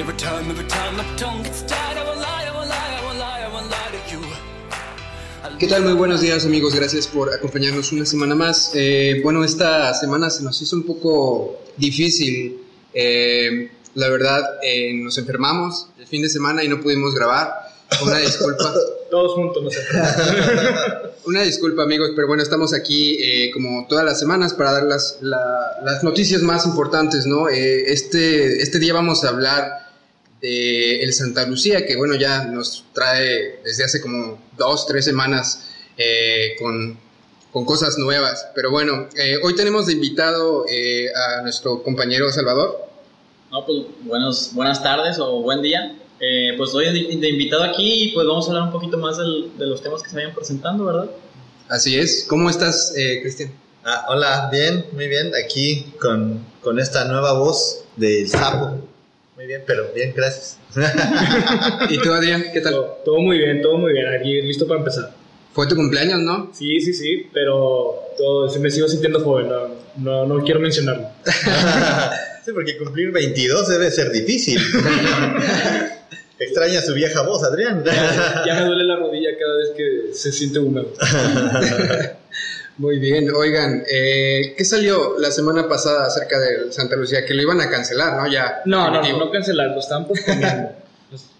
Every time, every time my tongue gets tied, I won't lie, I won't lie, I won't lie, I won't lie to you. ¿Qué tal? Muy buenos días amigos, gracias por acompañarnos una semana más. Eh, bueno, esta semana se nos hizo un poco difícil. Eh, la verdad, eh, nos enfermamos el fin de semana y no pudimos grabar. Una disculpa. Todos juntos, no sé. Una disculpa amigos, pero bueno, estamos aquí eh, como todas las semanas para dar las, la- las noticias más importantes, ¿no? Eh, este, este día vamos a hablar de el Santa Lucía, que bueno, ya nos trae desde hace como dos, tres semanas eh, con, con cosas nuevas. Pero bueno, eh, hoy tenemos de invitado eh, a nuestro compañero Salvador. No, pues buenos, buenas tardes o buen día. Eh, pues hoy de, de invitado aquí y pues vamos a hablar un poquito más del- de los temas que se vayan presentando, ¿verdad? Así es. ¿Cómo estás, eh, Cristian? Ah, hola, bien, muy bien, aquí con, con esta nueva voz del sapo. Muy bien, pero bien, gracias. ¿Y tú, Adrián? ¿Qué tal? todo, todo muy bien, todo muy bien. Aquí listo para empezar. Fue tu cumpleaños, ¿no? Sí, sí, sí, pero todo, me sigo sintiendo joven. No, no, no quiero mencionarlo. sí, porque cumplir 22 debe ser difícil. Extraña su vieja voz, Adrián. Ya me duele la rodilla cada vez que se siente húmedo. Muy bien, oigan, eh, ¿qué salió la semana pasada acerca del Santa Lucía? Que lo iban a cancelar, ¿no? Ya. No, no, no, no cancelarlo, están posponiendo.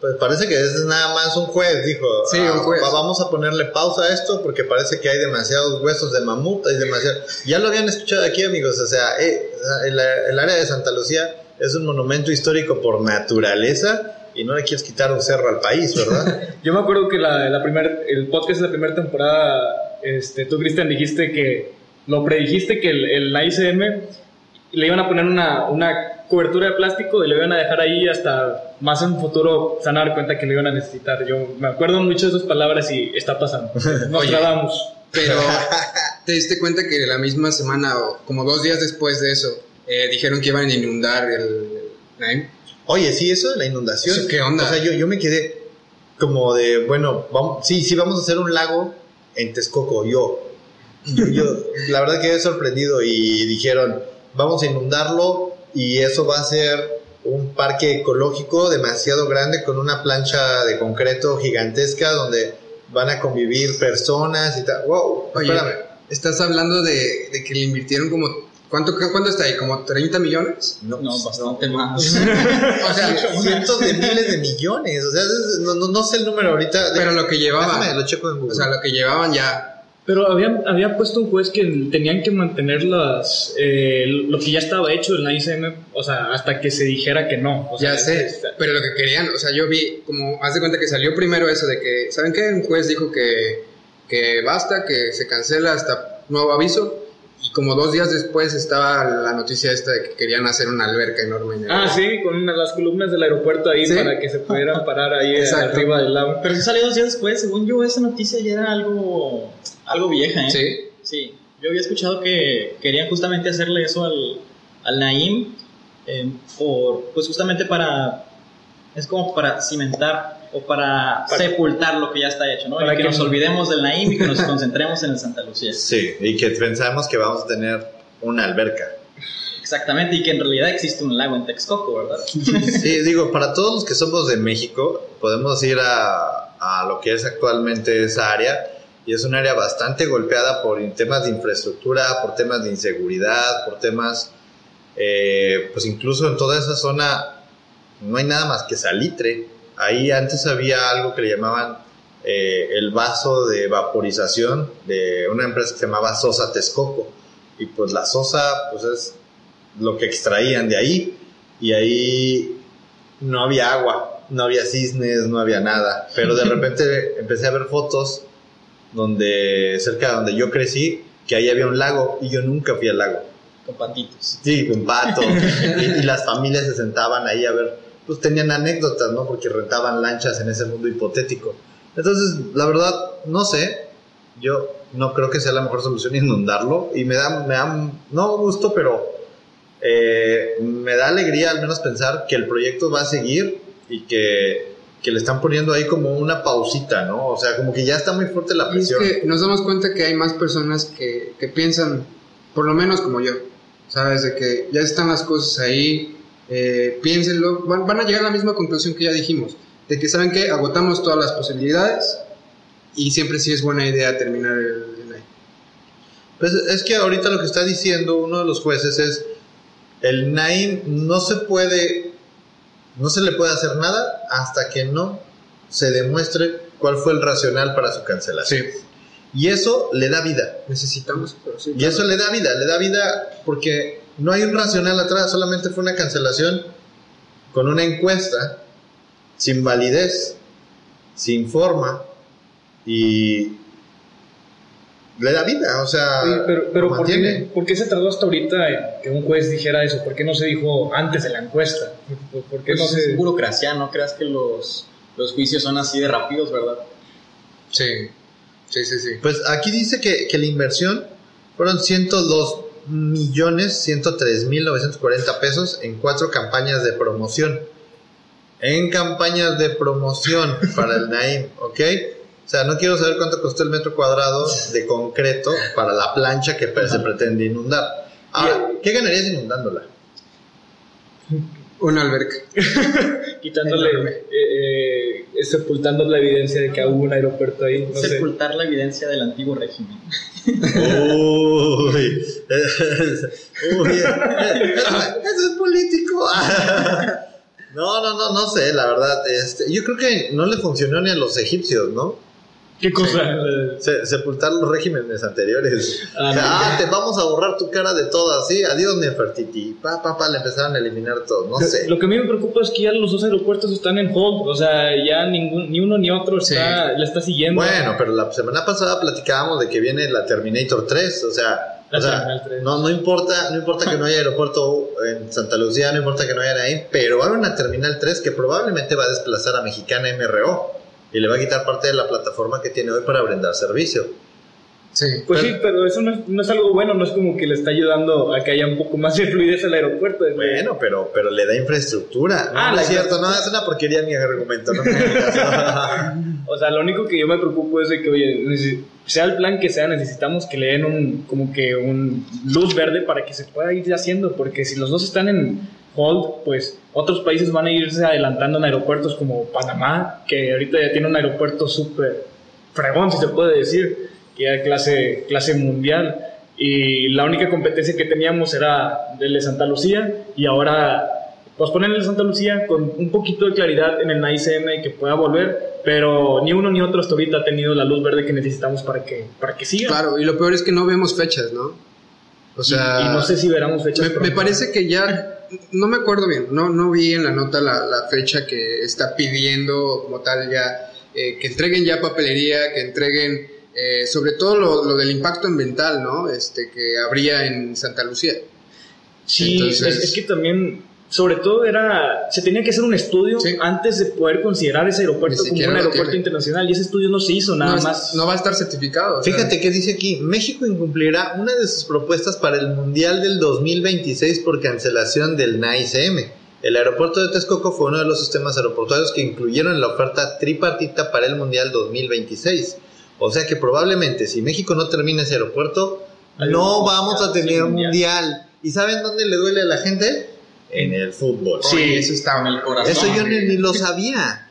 Pues parece que es nada más un juez, dijo. Sí, un juez. va- Vamos a ponerle pausa a esto porque parece que hay demasiados huesos de mamut, hay demasiado... Ya lo habían escuchado aquí, amigos, o sea, eh, el, el área de Santa Lucía es un monumento histórico por naturaleza y no le quieres quitar un cerro al país, ¿verdad? Yo me acuerdo que la, la primer, el podcast de la primera temporada, este, tú, Cristian, dijiste que lo predijiste que el, el ICM le iban a poner una, una cobertura de plástico y le iban a dejar ahí hasta más en un futuro se van a dar cuenta que lo iban a necesitar. Yo me acuerdo mucho de esas palabras y está pasando. Nos Oye. trabamos. Pero, ¿te diste cuenta que la misma semana, o como dos días después de eso, eh, dijeron que iban a inundar el Naim? Oye, sí, eso de la inundación. Eso, ¿qué onda? O sea, yo, yo me quedé como de, bueno, vamos, sí, sí, vamos a hacer un lago en Texcoco, yo. Yo, yo, la verdad quedé sorprendido y dijeron, vamos a inundarlo y eso va a ser un parque ecológico demasiado grande con una plancha de concreto gigantesca donde van a convivir personas y tal. Wow, Oye, espérame. estás hablando de, de que le invirtieron como. ¿Cuánto, ¿Cuánto está ahí? ¿Como 30 millones? No, No, bastante más. O sea, cientos de miles de millones. O sea, no, no- no sé el número ahorita. pero lo que llevaban. Déjame, lo checo en Google. O sea, lo que llevaban ya. Pero había, había puesto un juez que tenían que mantener las, eh, lo que ya estaba hecho en la ICM, o sea, hasta que se dijera que no. O sea, Ya sé, es- pero lo que querían, o sea, yo vi, como, haz de cuenta que salió primero eso de que, ¿saben qué? Un juez dijo que, que basta, que se cancela hasta nuevo aviso, y como dos días después estaba la noticia esta de que querían hacer una alberca enorme. en el- Ah, sí, con una- las columnas del aeropuerto ahí Sí. para que se pudieran parar ahí Exacto. arriba del lago. Pero sí salió dos días después, según yo, esa noticia ya era algo, algo vieja, ¿eh? Sí, Sí, yo había escuchado que querían justamente hacerle eso al, al Naim, eh, por, pues justamente para, es como para cimentar o para, Para- sepultar lo que ya está hecho, ¿no? Para y que, que nos no- olvidemos del Naim y que nos concentremos en el Santa Lucía. Sí, y que pensamos que vamos a tener una alberca. Exactamente, y que en realidad existe un lago en Texcoco, ¿verdad? Sí, digo, para todos los que somos de México, podemos ir a, a lo que es actualmente esa área, y es un área bastante golpeada por temas de infraestructura, por temas de inseguridad, por temas, eh, pues incluso en toda esa zona no hay nada más que salitre. Ahí antes había algo que le llamaban eh, el vaso de vaporización de una empresa que se llamaba Sosa Texcoco. Y pues la Sosa, pues es lo que extraían de ahí. Y ahí no había agua, no había cisnes, no había nada. Pero de repente empecé a ver fotos donde, cerca de donde yo crecí, que ahí había un lago y yo nunca fui al lago. Con patitos. Sí, con pato. y, y las familias se sentaban ahí a ver, pues tenían anécdotas, ¿no? Porque rentaban lanchas en ese mundo hipotético. Entonces, la verdad, no sé. Yo no creo que sea la mejor solución inundarlo. Y me da, me da no gusto, pero eh, me da alegría al menos pensar que el proyecto va a seguir y que, que le están poniendo ahí como una pausita, ¿no? O sea, como que ya está muy fuerte la Y es presión. que nos damos cuenta que hay más personas que, que piensan, por lo menos como yo, ¿sabes? De que ya están las cosas ahí, eh, piénsenlo, van, van a llegar a la misma conclusión que ya dijimos, de que saben que agotamos todas las posibilidades y siempre sí es buena idea terminar el, el año. Pues es que ahorita lo que está diciendo uno de los jueces es el Naim no se puede no se le puede hacer nada hasta que no se demuestre cuál fue el racional para su cancelación. Y eso le da vida. Necesitamos, pero sí, Y eso le da vida, le da vida porque no hay un racional atrás, solamente fue una cancelación con una encuesta sin validez, sin forma y le da vida, o sea, Oye, pero, pero lo ¿por, qué, mantiene. por qué se tardó hasta ahorita en que un juez dijera eso? ¿Por qué no se dijo antes de la encuesta? ¿Por, por qué no Pues se...? es burocracia, no creas que los, los juicios son así de rápidos, ¿verdad? Sí, sí, sí, sí. Pues aquí dice que, que la inversión fueron 102 millones 103 mil 940 pesos en cuatro campañas de promoción. En campañas de promoción para el Naim, ¿ok? O sea, no quiero saber cuánto costó el metro cuadrado de concreto para la plancha que se pretende inundar. Ahora, ¿qué ganarías inundándola? Una alberca. quitándole, eh, eh, sepultando la evidencia de que hubo un aeropuerto ahí. No sé. Sepultar la evidencia del antiguo régimen. Uy, uy, eso, es político. No, no, no, no sé, la verdad. Este, yo creo que no le funcionó ni a los egipcios, ¿no? ¿Qué cosa? Se- sepultar los regímenes anteriores. Ah, O sea, ah, te vamos a borrar tu cara de todas, ¿sí? Adiós, Nefertiti. Pa, pa, pa, le empezaron a eliminar todo, no sé. Lo que a mí me preocupa es que ya los dos aeropuertos están en hold. O sea, ya ningún, ni uno ni otro está, la está siguiendo. Bueno, pero la semana pasada platicábamos de que viene la Terminator 3, o sea, o sea, Terminal 3. no, no importa, no importa que no haya aeropuerto en Santa Lucía, no importa que no haya ahí, pero va a haber una Terminal 3 que probablemente va a desplazar a Mexicana MRO y le va a quitar parte de la plataforma que tiene hoy para brindar servicio. Sí. Pues sí, pero eso no es, no es algo bueno, no es como que le está ayudando a que haya un poco más de fluidez al aeropuerto. Bueno, pero, pero le da infraestructura. Ah, no, la es cierto, no, es una porquería mi argumento, no. O sea, lo único que yo me preocupo es de que, oye, sea el plan que sea, necesitamos que le den un, como que un luz verde para que se pueda ir haciendo, porque si los dos están en hold, pues otros países van a irse adelantando en aeropuertos como Panamá, que ahorita ya tiene un aeropuerto súper fregón, si se puede decir, que ya clase, clase mundial. Y la única competencia que teníamos era el de Santa Lucía, y ahora pues ponen el de Santa Lucía con un poquito de claridad en el NICM y que pueda volver, pero ni uno ni otro hasta ahorita ha tenido la luz verde que necesitamos para que, para que siga. Claro, y lo peor es que no vemos fechas, ¿no? O sea, y, no sé si veremos fechas. me, parece que ya, no me acuerdo bien, no, no vi en la nota la, la fecha que está pidiendo como tal ya, eh, que entreguen ya papelería, que entreguen eh, sobre todo lo, lo del impacto ambiental, ¿no? Este, que habría en Santa Lucía. Sí, Entonces- es, es que también, sobre todo era, se tenía que hacer un estudio Sí. antes de poder considerar ese aeropuerto como un aeropuerto tiene. internacional y ese estudio no se hizo nada no, más. no va a estar certificado. Fíjate que dice aquí, México incumplirá una de sus propuestas para el Mundial del 2026 por cancelación del NAICM. El aeropuerto de Texcoco fue uno de los sistemas aeroportuarios que incluyeron en la oferta tripartita para el Mundial 2026. O sea que probablemente si México no termina ese aeropuerto, Hay no vamos a mundial, tener sí, mundial. ¿Y saben dónde le duele a la gente? En el fútbol. Oye, eso está en el corazón. Eso yo ni, ni lo sabía.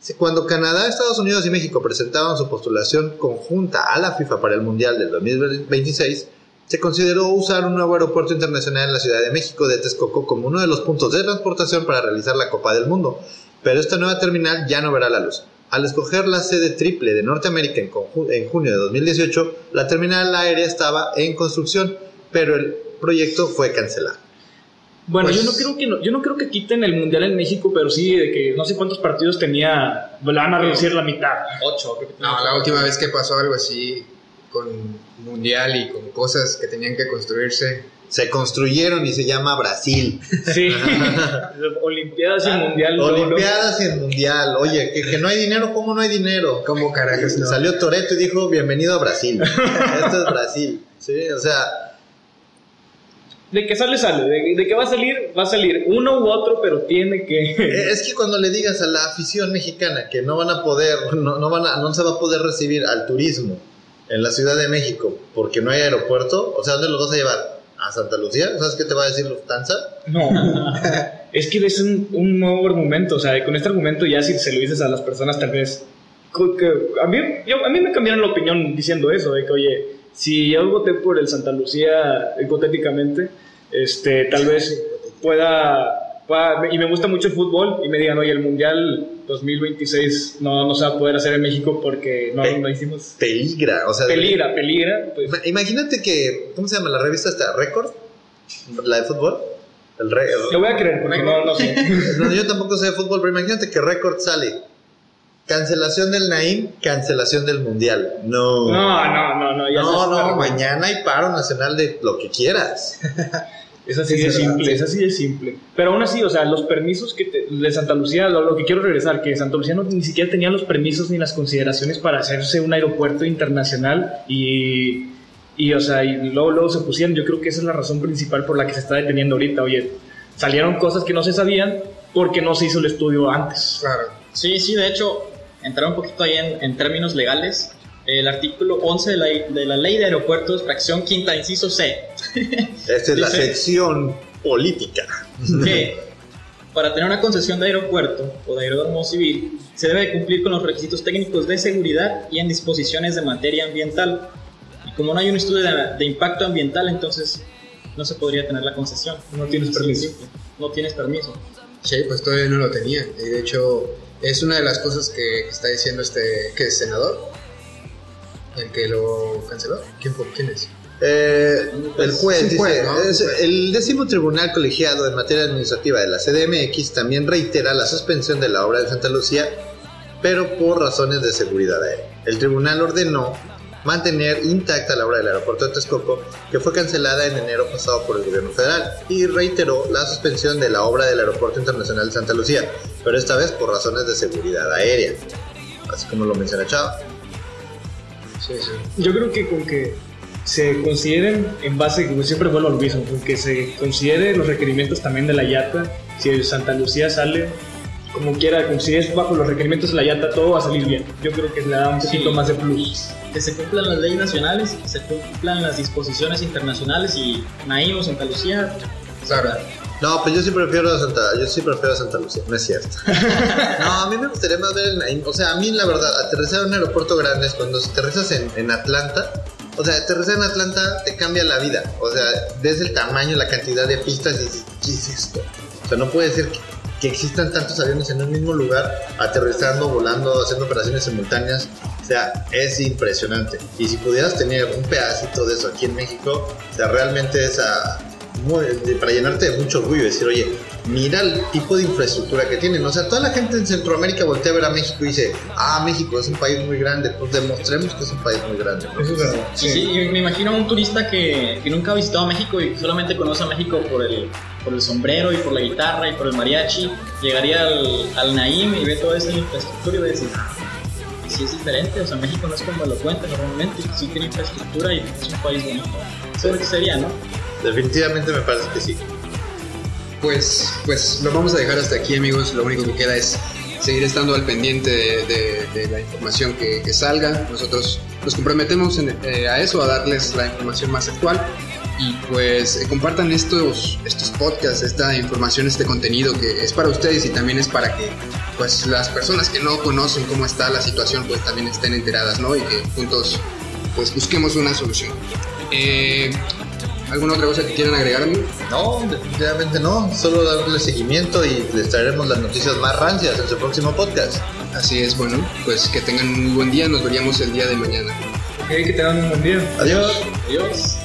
Sí, Cuando Canadá, Estados Unidos y México presentaban su postulación conjunta a la FIFA para el Mundial del 2026, se consideró usar un nuevo aeropuerto internacional en la Ciudad de México de Texcoco como uno de los puntos de transportación para realizar la Copa del Mundo. Pero esta nueva terminal ya no verá la luz. Al escoger la sede triple de Norteamérica en junio de 2018, la terminal aérea estaba en construcción, pero el proyecto fue cancelado. Bueno, Pues- yo no creo que no, yo no creo que quiten el mundial en México, pero sí de que no sé cuántos partidos tenía, le van a reducir la mitad. Ocho, creo que tiene No, la última vez que pasó algo así con Mundial y con cosas que tenían que construirse, se construyeron y se llama Brasil. Sí. Olimpiadas y Mundial. no, no. Olimpiadas y Mundial. Oye, que, que no hay dinero, ¿cómo no hay dinero? ¿Cómo carajos no? Salió Toreto y dijo, bienvenido a Brasil. Esto es Brasil. Sí, o sea, De que sale, sale. De, de que va a salir, va a salir uno u otro, pero tiene que. es que cuando le digas a la afición mexicana que no van a poder, no, no van a, no se va a poder recibir al turismo en la Ciudad de México porque no hay aeropuerto, o sea, ¿dónde los vas a llevar? ¿A Santa Lucía? ¿Sabes qué te va a decir Lufthansa? No. es que es un, un nuevo argumento. O sea, con este argumento ya si se lo dices a las personas, tal vez. que a, mí, yo- a mí me cambiaron la opinión diciendo eso, de que, oye, si yo voté por el Santa Lucía hipotéticamente, este, tal vez pueda, pueda- Y me gusta mucho el fútbol y me digan, oye, el Mundial 2026 no, no se va a poder hacer en México porque no, no hicimos. Peligra, o sea, de- Peligra, peligra. Pues, Ima- Imagínate que, ¿cómo se llama la revista esta? ¿Record? ¿La de fútbol? El lo voy a creer porque no, no sé. No, yo tampoco sé de fútbol, pero imagínate que Record sale. Cancelación del Naim, cancelación del Mundial. No. No, no, no, no. Ya no, no, armando. mañana hay paro nacional de lo que quieras. Es así Sí, de verdad, simple, sí. es así de simple. Pero aún así, o sea, los permisos que te- de Santa Lucía, lo, lo que quiero regresar, que Santa Lucía no, ni siquiera tenía los permisos ni las consideraciones para hacerse un aeropuerto internacional y, y o sea, y luego, luego se pusieron, yo creo que esa es la razón principal por la que se está deteniendo ahorita. Oye, salieron cosas que no se sabían porque no se hizo el estudio antes. Claro. Sí, sí, de hecho, entrar un poquito ahí en, en términos legales. El artículo 11 de la, de la Ley de Aeropuertos, fracción quinta, inciso C, Esta es la sección política. que para tener una concesión de aeropuerto o de aeródromo civil se debe de cumplir con los requisitos técnicos de seguridad y en disposiciones de materia ambiental. Y como no hay un estudio de, de impacto ambiental, entonces no se podría tener la concesión. No tienes permiso. simple. No tienes permiso. Sí, pues todavía no lo tenía. Y de hecho, es una de las cosas que, que está diciendo este que es senador. El que lo canceló. ¿Quién? ¿Quién es? Eh, el juez, el décimo tribunal colegiado en materia administrativa de la CDMX también reitera la suspensión de la obra de Santa Lucía, pero por razones de seguridad aérea. El tribunal ordenó mantener intacta la obra del aeropuerto de Texcoco, que fue cancelada en enero pasado por el gobierno federal, y reiteró la suspensión de la obra del aeropuerto internacional de Santa Lucía, pero esta vez por razones de seguridad aérea, así como lo menciona Chava. Sí, sí. Yo creo que con que se consideren en base, como siempre vuelvo a lo mismo, con que se considere los requerimientos también de la YATA, si Santa Lucía sale como quiera, como si es bajo los requerimientos de la YATA, todo va a salir bien. Yo creo que le da un poquito Sí. más de plus. Que se cumplan las leyes nacionales, que se cumplan las disposiciones internacionales y Naim o Santa Lucía, Claro. No, pues yo sí prefiero a Santa, yo sí prefiero a Santa Lucía, no es cierto. No, a mí me gustaría más ver, en- o sea, a mí la verdad, aterrizar en un aeropuerto grande es cuando aterrizas en, en Atlanta, o sea, aterrizar en Atlanta te cambia la vida, o sea, ves el tamaño, la cantidad de pistas y dices, ¿qué es esto? O sea, no puede ser que, que existan tantos aviones en un mismo lugar, aterrizando, volando, haciendo operaciones simultáneas, o sea, es impresionante. Y si pudieras tener un pedacito de eso aquí en México, o sea, realmente es a- para llenarte de mucho orgullo, decir, oye, mira el tipo de infraestructura que tienen. O sea, toda la gente en Centroamérica voltea a ver a México y dice, ah, México es un país muy grande, pues demostremos que es un país muy grande. ¿no? Eso es verdad. Sí, me imagino a un turista que, que nunca ha visitado México y solamente conoce a México por el, por el sombrero y por la guitarra y por el mariachi. Llegaría al, al Naim y ve toda esa infraestructura y va a decir, "Ah, sí es diferente, o sea, México no es como lo cuentan normalmente, sí tiene infraestructura y es un país bonito. Eso es lo que sería, ¿no? Definitivamente me parece que sí. Pues, pues lo vamos a dejar hasta aquí, amigos. Lo único que queda es seguir estando al pendiente de, la información que, salga. Nosotros nos comprometemos eh, a eso, a darles la información más actual. Y pues eh, compartan estos, estos podcasts, esta información, este contenido que es para ustedes y también es para que pues las personas que no conocen cómo está la situación pues también estén enteradas, ¿no? Y que juntos pues busquemos una solución. Eh, ¿Alguna otra cosa que quieran agregar, amigo? No, definitivamente no. Solo darle seguimiento y les traeremos las noticias más rancias en su próximo podcast. Así es, bueno, pues que tengan un muy buen día, nos veríamos el día de mañana. Ok, que tengan un buen día. Adiós. Adiós.